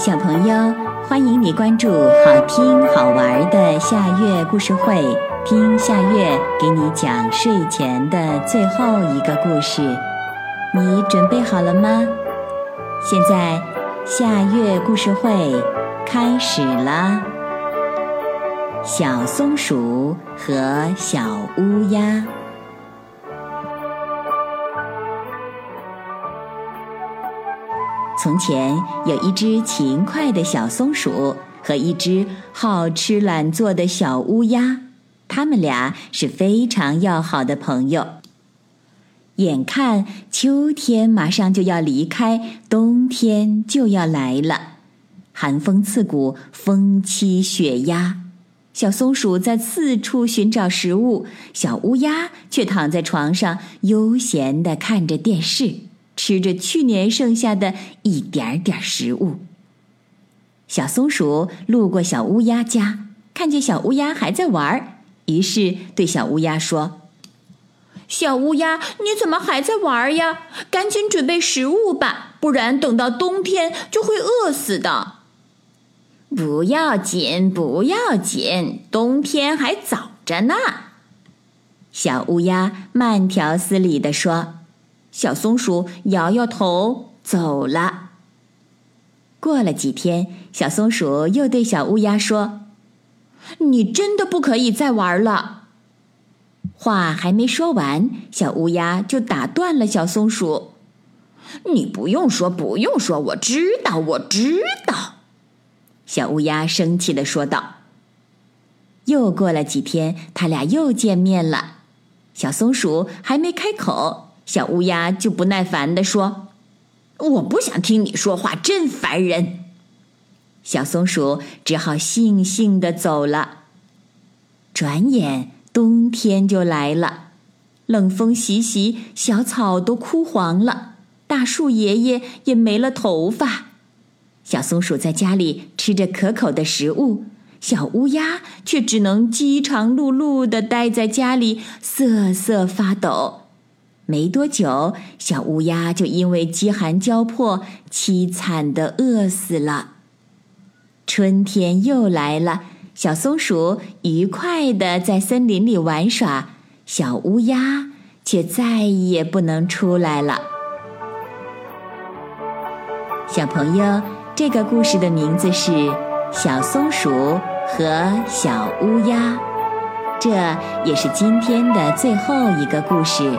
小朋友，欢迎你关注好听好玩的夏月故事会，听夏月给你讲睡前的最后一个故事。你准备好了吗？现在夏月故事会开始了。小松鼠和小乌鸦。从前有一只勤快的小松鼠和一只好吃懒做的小乌鸦，他们俩是非常要好的朋友。眼看秋天马上就要离开，冬天就要来了，寒风刺骨，风凄雪压。小松鼠在四处寻找食物，小乌鸦却躺在床上悠闲地看着电视。吃着去年剩下的一点点食物。小松鼠路过小乌鸦家，看见小乌鸦还在玩，于是对小乌鸦说：“小乌鸦，你怎么还在玩呀？赶紧准备食物吧，不然等到冬天就会饿死的。”“不要紧，不要紧，冬天还早着呢。”小乌鸦慢条斯理地说。小松鼠摇摇头走了。过了几天，小松鼠又对小乌鸦说：“你真的不可以再玩了。”话还没说完，小乌鸦就打断了小松鼠：“你不用说，不用说，我知道，我知道。”小乌鸦生气的说道。又过了几天，他俩又见面了。小松鼠还没开口。小乌鸦就不耐烦地说：“我不想听你说话，真烦人。”小松鼠只好悻悻地走了。转眼冬天就来了，冷风习习，小草都枯黄了，大树爷爷也没了头发。小松鼠在家里吃着可口的食物，小乌鸦却只能饥肠辘辘地待在家里，瑟瑟发抖。没多久，小乌鸦就因为饥寒交迫，凄惨的饿死了。春天又来了，小松鼠愉快的在森林里玩耍，小乌鸦却再也不能出来了。小朋友，这个故事的名字是《小松鼠和小乌鸦》，这也是今天的最后一个故事。